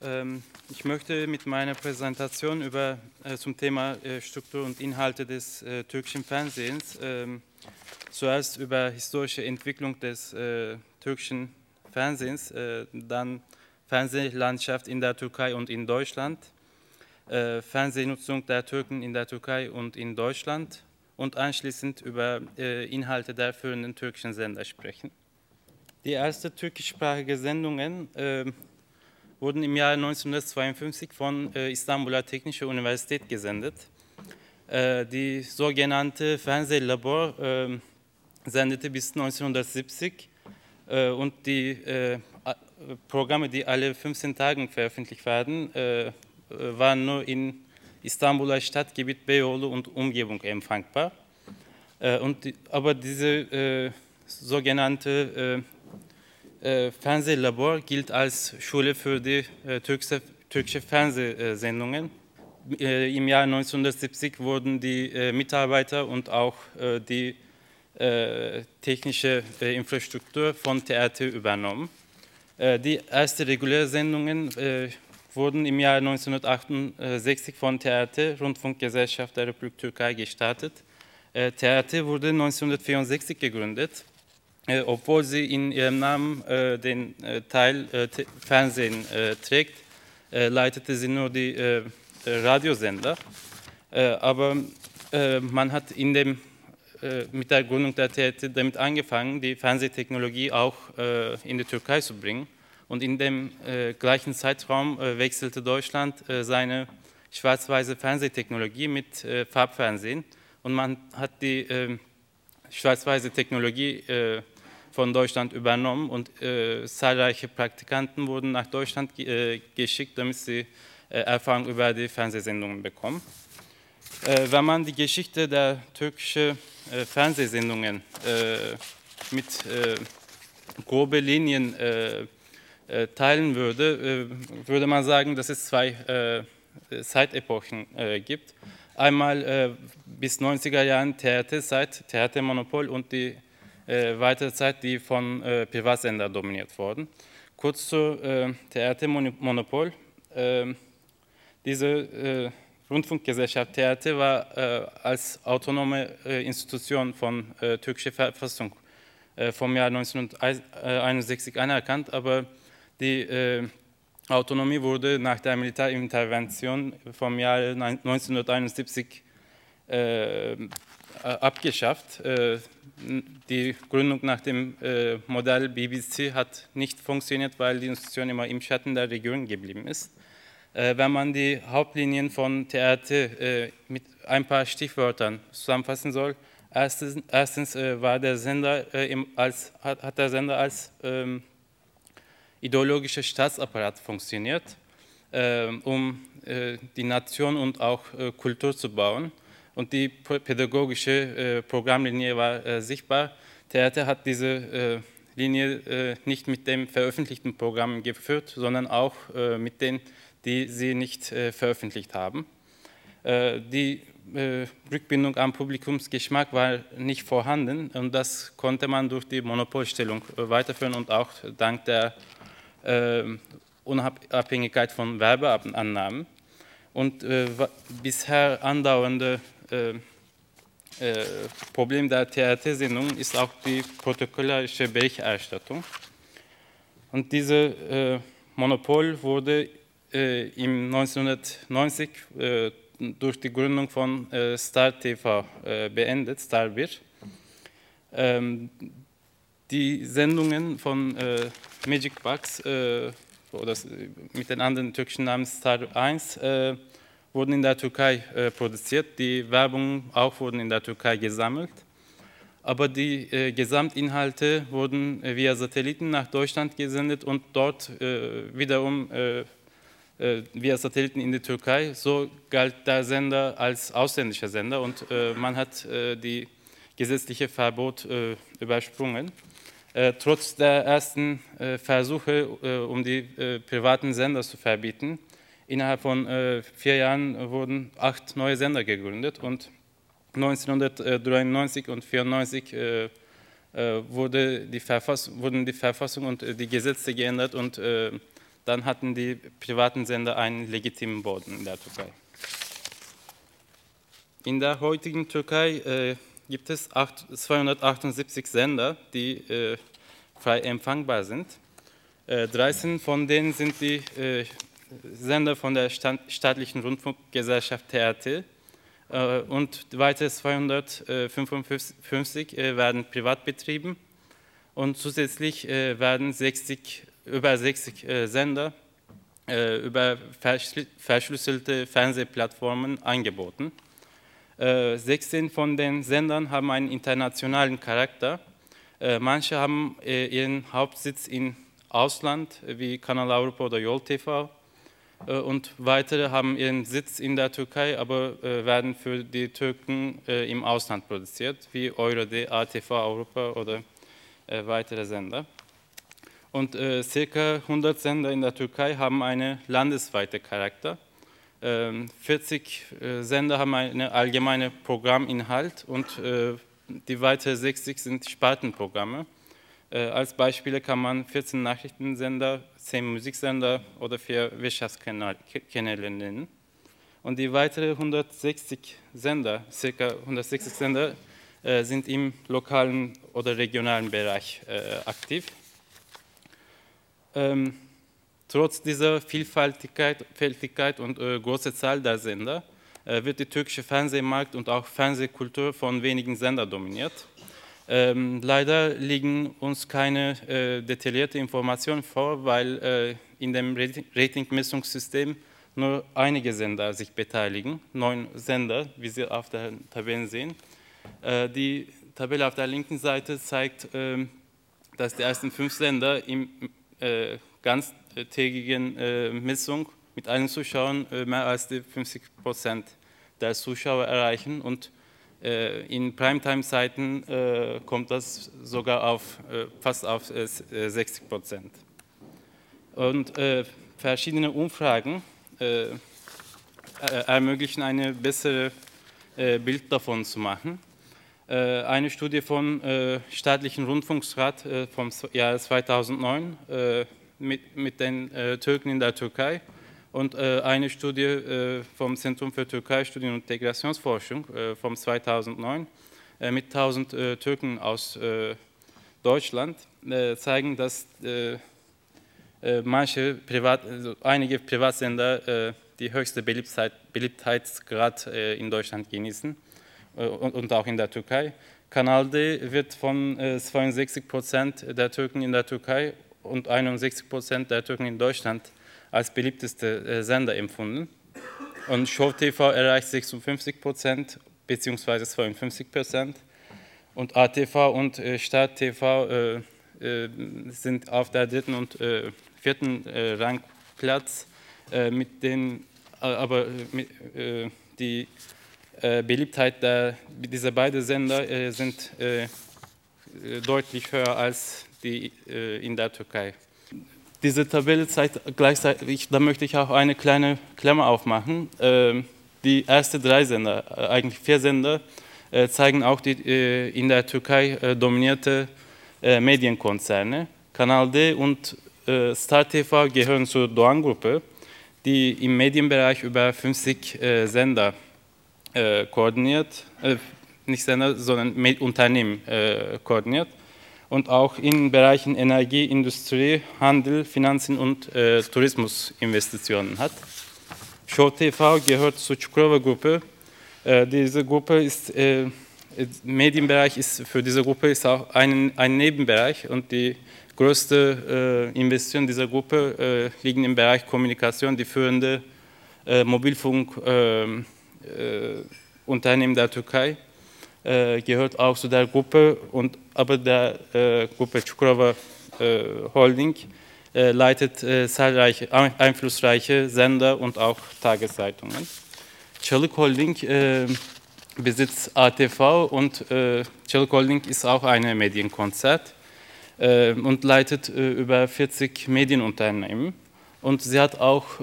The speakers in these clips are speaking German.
Ähm, ich möchte mit meiner Präsentation über, äh, zum Thema äh, Struktur und Inhalte des äh, türkischen Fernsehens ähm, zuerst über historische Entwicklung des türkischen Fernsehens, dann Fernsehlandschaft in der Türkei und in Deutschland, Fernsehnutzung der Türken in der Türkei und in Deutschland und anschließend über Inhalte der führenden türkischen Sender sprechen. Die ersten türkischsprachigen Sendungen ähm, wurden im Jahr 1952 von äh, Istanbuler Technische Universität gesendet. Äh, die sogenannte Fernsehlabor äh, sendete bis 1970 äh, und die äh, Programme, die alle 15 Tagen veröffentlicht werden, äh, waren nur in Istanbuler Stadtgebiet Beyoğlu und Umgebung empfangbar. und aber diese sogenannte Fernsehlabor gilt als Schule für die äh, türkische, türkische Fernsehsendungen. Äh, Im Jahr 1970 wurden die äh, Mitarbeiter und auch äh, die äh, technische Infrastruktur von TRT übernommen. die ersten regulären Sendungen wurden im Jahr 1968 von TRT, Rundfunkgesellschaft der Republik Türkei, gestartet. TRT wurde 1964 gegründet äh, obwohl sie in ihrem Namen äh, den äh, Teil äh, Fernsehen äh, trägt, äh, leitete sie nur die Radiosender. aber man hat in dem, mit der Gründung der TRT damit angefangen, die Fernsehtechnologie auch in die Türkei zu bringen. Und in dem gleichen Zeitraum wechselte Deutschland seine schwarz-weiße Fernsehtechnologie mit Farbfernsehen. Und man hat die schwarz-weiße Technologie von Deutschland übernommen und äh, zahlreiche Praktikanten wurden nach Deutschland äh, geschickt, damit sie äh, Erfahrung über die Fernsehsendungen bekommen. Äh, wenn man die Geschichte der türkischen äh, Fernsehsendungen äh, mit grobe Linien teilen würde, würde man sagen, dass es zwei Zeitepochen gibt. Einmal bis 90er Jahren Theaterzeit, Theatermonopol und die äh, weitere Zeit, die von äh, Privatsender dominiert wurden. Kurz zu äh, TRT-Monopol. Äh, diese äh, Rundfunkgesellschaft TRT war äh, als autonome äh, Institution von äh, türkischer Verfassung vom Jahr 1961 anerkannt, aber die Autonomie wurde nach der Militärintervention vom Jahr 1971 abgeschafft die Gründung nach dem äh, Modell BBC hat nicht funktioniert, weil die Institution immer im Schatten der Regierung geblieben ist. Äh, wenn man die Hauptlinien von TRT äh, mit ein paar Stichwörtern zusammenfassen soll, erstens, erstens äh, war der Sender äh, im, als, hat, hat, der Sender als ähm, ideologischer Staatsapparat funktioniert, ähm, um äh, die Nation und auch Kultur zu bauen und die pädagogische äh, Programmlinie war äh, sichtbar. Theater hat diese äh, Linie nicht mit dem veröffentlichten Programm geführt, sondern auch mit denen, die sie nicht veröffentlicht haben. die Rückbindung am Publikumsgeschmack war nicht vorhanden und das konnte man durch die Monopolstellung weiterführen und auch dank der Unabhängigkeit von Werbeannahmen. Und bisher andauernde Problem der TRT-Sendung ist auch die protokollarische Berichterstattung. Und dieses äh, Monopol wurde im 1990 äh, durch die Gründung von Star TV beendet, Starbir. Ähm, die Sendungen von Magic Box oder mit den anderen türkischen Namen Star 1 wurden in der Türkei äh, produziert, die Werbung auch wurden in der Türkei gesammelt. Aber die äh, Gesamtinhalte wurden äh, via Satelliten nach Deutschland gesendet und dort äh, wiederum äh, äh, via Satelliten in die Türkei. So galt der Sender als ausländischer Sender und man hat die gesetzliche Verbot übersprungen. trotz der ersten Versuche, um die privaten Sender zu verbieten, Innerhalb von äh, vier Jahren wurden acht neue Sender gegründet und 1993 und 1994 äh, äh, wurde wurden die Verfassung und äh, die Gesetze geändert und äh, dann hatten die privaten Sender einen legitimen Boden in der Türkei. In der heutigen Türkei gibt es 8, 278 Sender, die frei empfangbar sind. Äh, 13 von denen sind die Sender von der staatlichen Rundfunkgesellschaft TRT äh, und weitere 255 äh, werden privat betrieben und zusätzlich werden 60, über 60 Sender über verschlüsselte Fernsehplattformen angeboten. 16 äh, von den Sendern haben einen internationalen Charakter. Äh, manche haben äh, ihren Hauptsitz im Ausland, wie Kanal Europa oder Yol TV. Und weitere haben ihren Sitz in der Türkei, aber werden für die Türken im Ausland produziert, wie EuroD, ATV Europa oder weitere Sender. Und circa 100 Sender in der Türkei haben einen landesweiten Charakter. 40 ähm, äh, Sender haben einen allgemeinen Programminhalt und äh, die weiteren 60 sind Spartenprogramme. Äh, als Beispiele kann man 14 Nachrichtensender, 10 Musiksender oder 4 Wirtschaftskanäle nennen. Und die weiteren 160 Sender, ca. 160 Sender, sind im lokalen oder regionalen Bereich aktiv. Ähm, Trotz dieser Vielfältigkeit und äh, große Zahl der Sender äh, wird der türkische Fernsehmarkt und auch Fernsehkultur von wenigen Sendern dominiert. Ähm, leider liegen uns keine äh, detaillierte Informationen vor, weil äh, in dem Ratingmessungssystem nur einige Sender sich beteiligen, neun Sender, wie Sie auf der Tabelle sehen. Äh, die Tabelle auf der linken Seite zeigt, ähm, dass die ersten fünf Sender im äh, ganz tägigen äh, Messung mit allen Zuschauern äh, mehr als die 50 Prozent der Zuschauer erreichen und äh, in Primetime-Zeiten kommt das sogar auf fast auf 60 Prozent. Und verschiedene Umfragen ermöglichen eine bessere Bild davon zu machen. Eine Studie vom Staatlichen Rundfunksrat vom Jahr 2009 mit, mit den äh, Türken in der Türkei und äh, eine Studie äh, vom Zentrum für Türkei-Studien und Integrationsforschung äh, vom 2009 äh, mit 1000 äh, Türken aus Deutschland zeigen, dass manche Privat, also einige Privatsender die höchste Beliebtheit, Beliebtheitsgrad in Deutschland genießen und, und, auch in der Türkei. Kanal D wird von 62 Prozent der Türken in der Türkei und 61 Prozent der Türken in Deutschland als beliebteste äh, Sender empfunden. Und Show TV erreicht 56 Prozent bzw. 52 Prozent. Und ATV und äh, Start TV äh, äh, sind auf der dritten und äh, vierten äh, Rangplatz, mit den, aber mit, die Beliebtheit der, dieser beiden Sender sind deutlich höher als die in der Türkei. Diese Tabelle zeigt gleichzeitig, da möchte ich auch eine kleine Klammer aufmachen. Ähm, die ersten drei Sender, äh, eigentlich vier Sender, äh, zeigen auch die in der Türkei dominierte Medienkonzerne. Kanal D und Star TV gehören zur Doğan-Gruppe, die im Medienbereich über 50 Sender koordiniert, nicht Sender, sondern Unternehmen koordiniert und auch in Bereichen Energie, Industrie, Handel, Finanzen und äh, Tourismus Investitionen hat. Show TV gehört zur Çukurova-Gruppe. Äh, diese Gruppe ist, äh, Medienbereich ist für diese Gruppe ist auch ein, ein Nebenbereich und die größte äh, Investition dieser Gruppe äh, liegen im Bereich Kommunikation. Die führende äh, Mobilfunkunternehmen ähm, der Türkei äh, gehört auch zu der Gruppe, und, aber der äh, Gruppe Çukurova äh, Holding äh, leitet äh, zahlreiche einflussreiche Sender und auch Tageszeitungen. Çalık Holding besitzt ATV und äh, Çalık Holding ist auch eine Medienkonzert und leitet über 40 Medienunternehmen. Und sie hat auch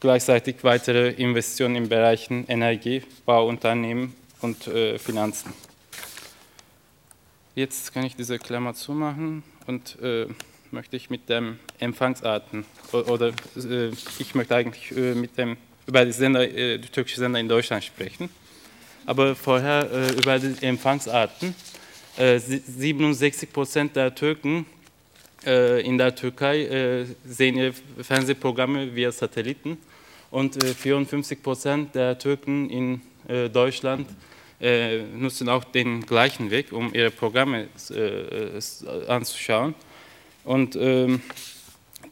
gleichzeitig weitere Investitionen in Bereichen Energie, Bauunternehmen und äh, Finanzen. Jetzt kann ich diese Klammer zumachen und äh, möchte ich mit dem Empfangsarten oder äh, ich möchte eigentlich äh, mit dem über die Sender, äh, die türkische Sender in Deutschland sprechen. Aber vorher äh, über die Empfangsarten. 67 Prozent der Türken in der Türkei sehen ihre Fernsehprogramme via Satelliten und 54 Prozent der Türken in Deutschland äh, nutzen auch den gleichen Weg, um ihre Programme äh, anzuschauen. Und ähm,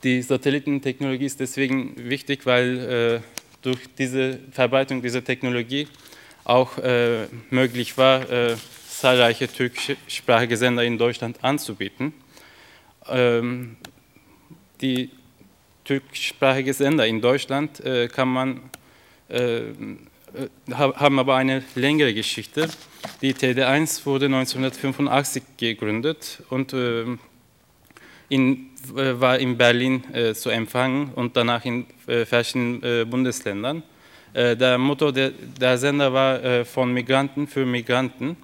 die Satellitentechnologie ist deswegen wichtig, weil äh, durch diese Verbreitung dieser Technologie auch äh, möglich war, äh, zahlreiche türkischsprachige Sender in Deutschland anzubieten. Ähm, die türkischsprachige Sender in Deutschland äh, kann man äh, haben aber eine längere Geschichte. Die TD1 wurde 1985 gegründet und äh, in, äh, war in Berlin zu empfangen und danach in verschiedenen Bundesländern. Der Motto der, der Sender war von Migranten für Migranten.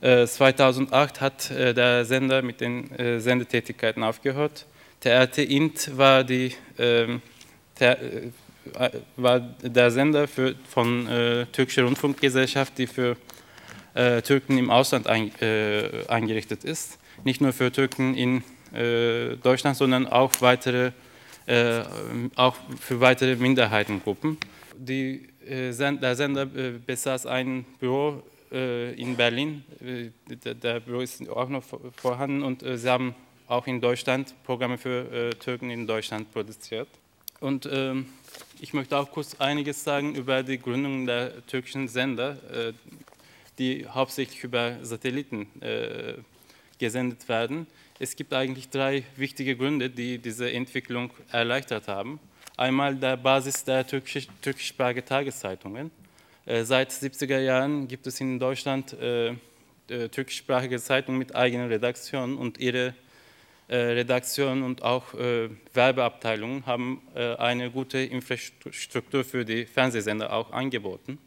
2008 hat der Sender mit den Sendetätigkeiten aufgehört. TRT Int war die ähm, äh, war der Sender für, von äh, türkischer Rundfunkgesellschaft, die für äh, Türken im Ausland ein, äh, eingerichtet ist. Nicht nur für Türken in äh, Deutschland, sondern auch, weitere, äh, auch für weitere Minderheitengruppen. Die, der Sender besaß ein Büro in Berlin. Der, der Büro ist auch noch vorhanden und sie haben auch in Deutschland Programme für Türken in Deutschland produziert. Und ähm, ich möchte auch kurz einiges sagen über die Gründung der türkischen Sender, äh, die hauptsächlich über Satelliten äh, gesendet werden. Es gibt eigentlich drei wichtige Gründe, die diese Entwicklung erleichtert haben. Einmal der Basis der türkisch, türkischsprachigen Tageszeitungen. Äh, seit 70er Jahren gibt es in Deutschland türkischsprachige Zeitungen mit eigenen Redaktionen und ihre äh, Redaktion und auch äh, Werbeabteilungen haben äh, eine gute Infrastruktur für die Fernsehsender auch angeboten.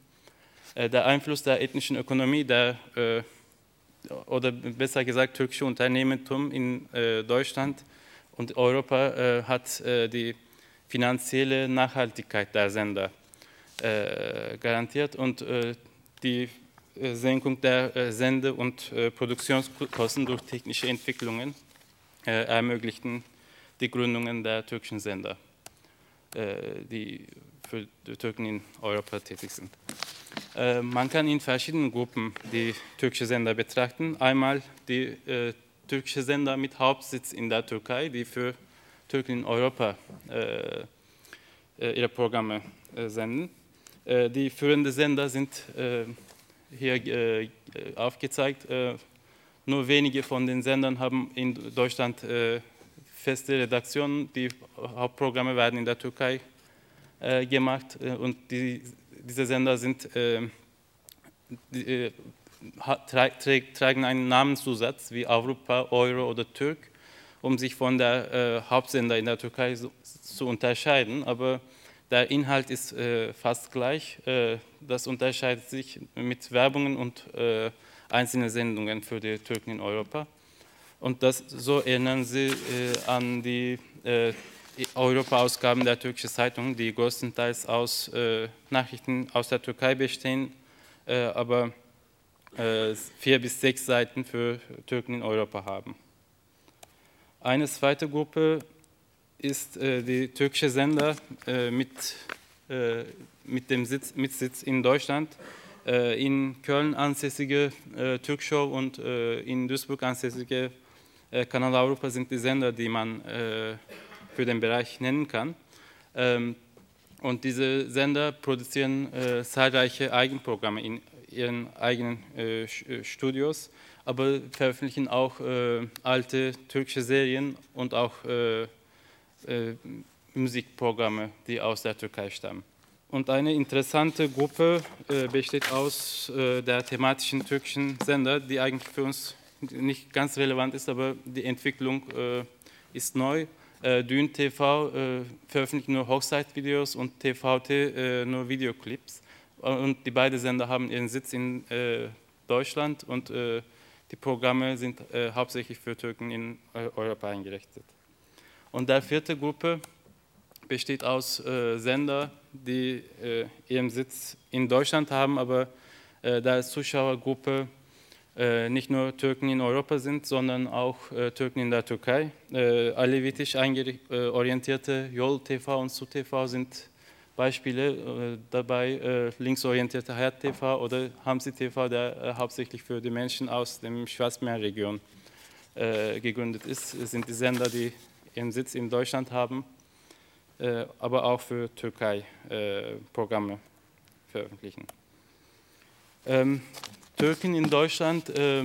der Einfluss der ethnischen Ökonomie, der, oder besser gesagt türkische Unternehmertum in Deutschland und Europa hat die finanzielle Nachhaltigkeit der Sender garantiert und die Senkung der Sende- und Produktionskosten durch technische Entwicklungen äh, ermöglichten die Gründungen der türkischen Sender, äh, die für die Türken in Europa tätig sind. Äh, man kann in verschiedenen Gruppen die türkische Sender betrachten. Einmal die türkische Sender mit Hauptsitz in der Türkei, die für Türken in Europa ihre Programme senden. die führenden Sender sind hier aufgezeigt. Nur wenige von den Sendern haben in Deutschland äh, feste Redaktionen. Die Hauptprogramme werden in der Türkei äh, gemacht äh, und die, diese Sender sind, äh, die, äh, tra tragen einen Namenszusatz wie Europa, Euro oder Türk, um sich von der äh, Hauptsender in der Türkei so, zu unterscheiden. Aber der Inhalt ist fast gleich. das unterscheidet sich mit Werbungen und einzelne Sendungen für die Türken in Europa. Und das, so erinnern Sie äh, an die äh, Europa-Ausgaben der türkischen Zeitung, die größtenteils aus äh, Nachrichten aus der Türkei bestehen, äh, aber äh, vier bis sechs Seiten für Türken in Europa haben. Eine zweite Gruppe ist äh, die türkische Sender mit, mit dem Sitz, mit Sitz in Deutschland, in Köln ansässige äh, Türkshow und äh, in Duisburg ansässige äh, Kanal Europa sind die Sender, die man äh, für den Bereich nennen kann. Ähm, und diese Sender produzieren äh, zahlreiche Eigenprogramme in ihren eigenen Studios, aber veröffentlichen auch alte türkische Serien und auch Musikprogramme, die aus der Türkei stammen. Und eine interessante Gruppe äh, besteht aus äh, der thematischen türkischen Sender, die eigentlich für uns nicht ganz relevant ist, aber die Entwicklung äh, ist neu. Äh, Dün TV äh, veröffentlicht nur Hochzeitvideos und TVT äh, nur Videoclips. Und die beiden Sender haben ihren Sitz in äh, Deutschland und die Programme sind hauptsächlich für Türken in Europa eingerichtet. Und der vierte Gruppe besteht aus äh, Sender, die äh, ihren Sitz in Deutschland haben, aber äh, da als Zuschauergruppe äh, nicht nur Türken in Europa sind, sondern auch äh, Türken in der Türkei. Äh, alevitisch orientierte Yol TV und Su TV sind Beispiele, dabei linksorientierte Hayat TV oder Hamsi TV, der hauptsächlich für die Menschen aus dem Schwarzmeerregion gegründet ist, sind die Sender, die ihren Sitz in Deutschland haben, aber auch für Türkei Programme veröffentlichen. Ähm, Türken in Deutschland äh,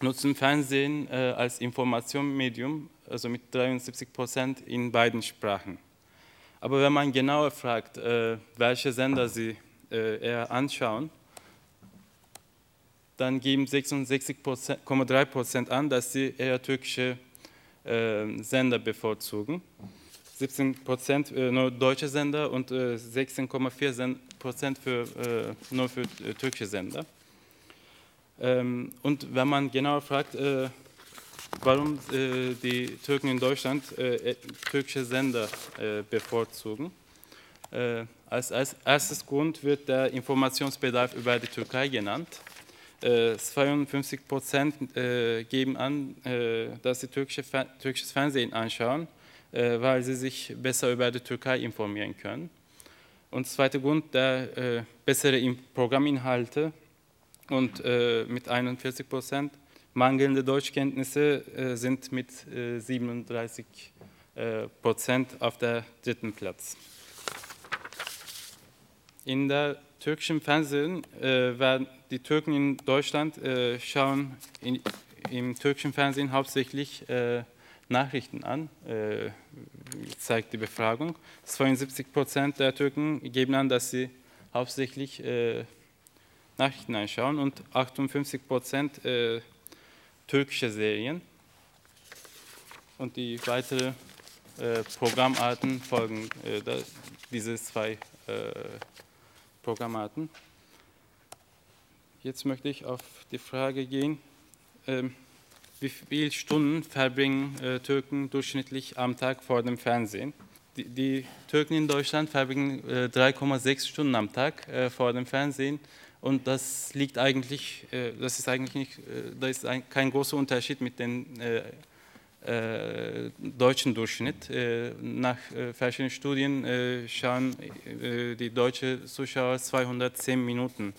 nutzen Fernsehen äh, als Informationsmedium, also mit 73 Prozent in beiden Sprachen. Aber wenn man genauer fragt, äh, welche Sender sie äh, eher anschauen, dann geben 66,3 Prozent an, dass sie eher türkische äh, Sender bevorzugen. 17 Prozent äh, nur deutsche Sender und 16,4 Prozent für, nur für türkische Sender. Ähm, und wenn man genau fragt, äh, warum äh, die Türken in Deutschland äh, türkische Sender äh, bevorzugen, äh, als, als, erstes Grund wird der Informationsbedarf über die Türkei genannt. 52 äh, Prozent geben an, dass sie türkische, türkisches Fernsehen anschauen, weil sie sich besser über die Türkei informieren können. Und zweiter Grund, der bessere Programminhalte und äh, mit 41 Prozent. Mangelnde Deutschkenntnisse äh, sind mit äh, 37 äh, Prozent auf der dritten Platz. In der türkischen Fernsehen äh, werden die Türken in Deutschland äh, schauen in, im türkischen Fernsehen hauptsächlich Nachrichten an, zeigt die Befragung. 72 Prozent der Türken geben an, dass sie hauptsächlich Nachrichten anschauen und 58 Prozent äh, türkische Serien. Und die weiteren äh, Programmarten folgen äh, diese zwei äh, Programmarten. Jetzt möchte ich auf die Frage gehen, ähm, wie viele Stunden verbringen äh, Türken durchschnittlich am Tag vor dem Fernsehen? Die, die Türken in Deutschland verbringen 3,6 äh, Stunden am Tag vor dem Fernsehen und das liegt eigentlich, äh, das ist eigentlich nicht, äh, da ist kein großer Unterschied mit dem äh, deutschen Durchschnitt. nach verschiedenen Studien schauen die deutschen Zuschauer 210 Minuten.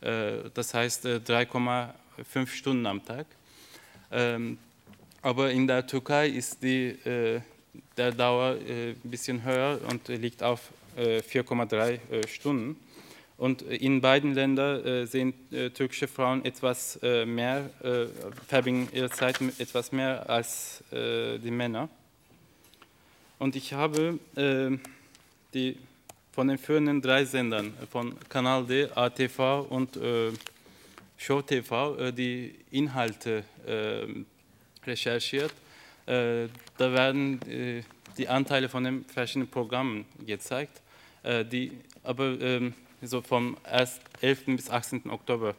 das heißt 3,5 Stunden am Tag. Ähm, aber in der Türkei ist die, der Dauer ein bisschen höher und liegt auf 4,3 Stunden. Und in beiden Ländern äh, äh, türkische Frauen etwas äh, mehr, äh, verbringen ihre Zeit etwas mehr als äh, die Männer. Und ich habe äh, die, von den führenden drei Sendern, von Kanal D, ATV und äh, Show TV, die Inhalte recherchiert. da werden die Anteile von den verschiedenen Programmen gezeigt, die aber ähm, so vom 11. bis 18. Oktober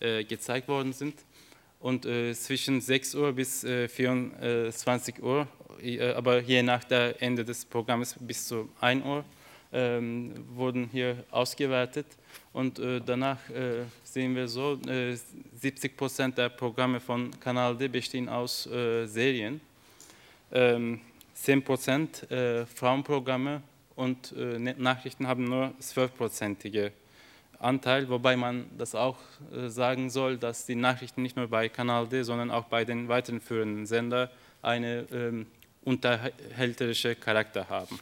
äh, gezeigt worden sind. Und äh, zwischen 6 Uhr bis äh, 24 Uhr, äh, aber je nach der Ende des Programms bis zu 1 Uhr, ähm, wurden hier ausgewertet. Und äh, danach äh, sehen wir so, 70 Prozent der Programme von Kanal D bestehen aus Serien. Ähm, 10 Prozent Frauenprogramme und äh, Nachrichten haben nur 12-prozentige Anteil, wobei man das auch äh, sagen soll, dass die Nachrichten nicht nur bei Kanal D, sondern auch bei den weiteren führenden Sender einen ähm, unterhälterischen Charakter haben.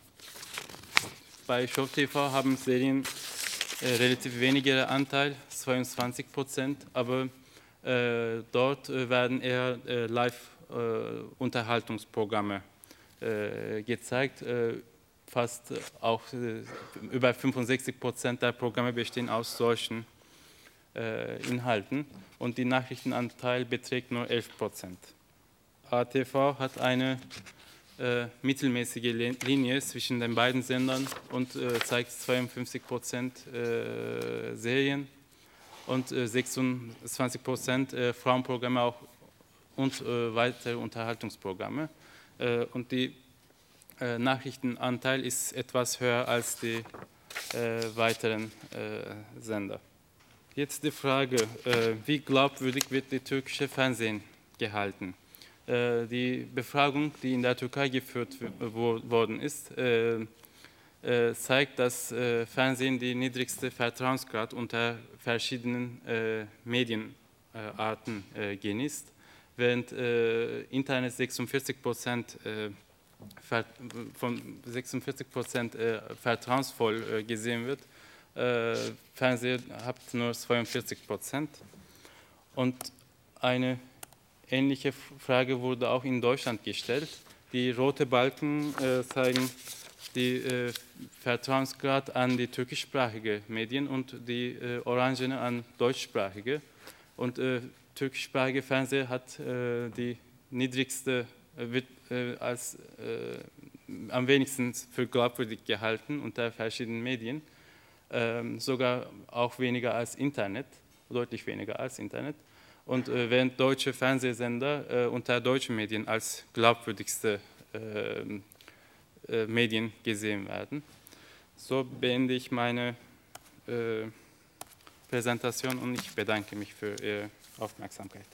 Bei Show TV haben Serien äh, relativ weniger Anteil, 22 Prozent, aber äh, dort äh, werden eher äh, Live-Unterhaltungsprogramme gezeigt. Fast auch äh, über 65 Prozent der Programme bestehen aus solchen äh, Inhalten. Und die Nachrichtenanteil beträgt nur 11 Prozent. ATV hat eine äh, mittelmäßige Linie zwischen den beiden Sendern und äh, zeigt 52 Prozent äh, Serien und 26 äh, Prozent Frauenprogramme auch und weitere Unterhaltungsprogramme. und die äh, Nachrichtenanteil ist etwas höher als die äh, weiteren Sender. Jetzt die Frage, wie glaubwürdig wird die türkische Fernsehen gehalten? Die Befragung, die in der Türkei geführt worden ist, zeigt, dass Fernsehen die niedrigste Vertrauensgrad unter verschiedenen Medienarten genießt, während Internet 46 Prozent von 46 Prozent äh, vertrauensvoll äh, gesehen wird. Äh, Fernseher hat nur 42 Prozent. Und eine ähnliche Frage wurde auch in Deutschland gestellt. Die rote Balken äh, zeigen die äh, Vertrauensgrad an die türkischsprachige Medien und die äh, orangene an deutschsprachige. Und äh, türkischsprachige Fernseher hat äh, die niedrigste wird äh, als äh, am wenigsten für glaubwürdig gehalten unter verschiedenen Medien, ähm, sogar auch weniger als Internet, deutlich weniger als Internet. Und äh, während deutsche Fernsehsender äh, unter deutschen Medien als glaubwürdigste ähm, äh, Medien gesehen werden. So beende ich meine äh, Präsentation und ich bedanke mich für Ihre Aufmerksamkeit.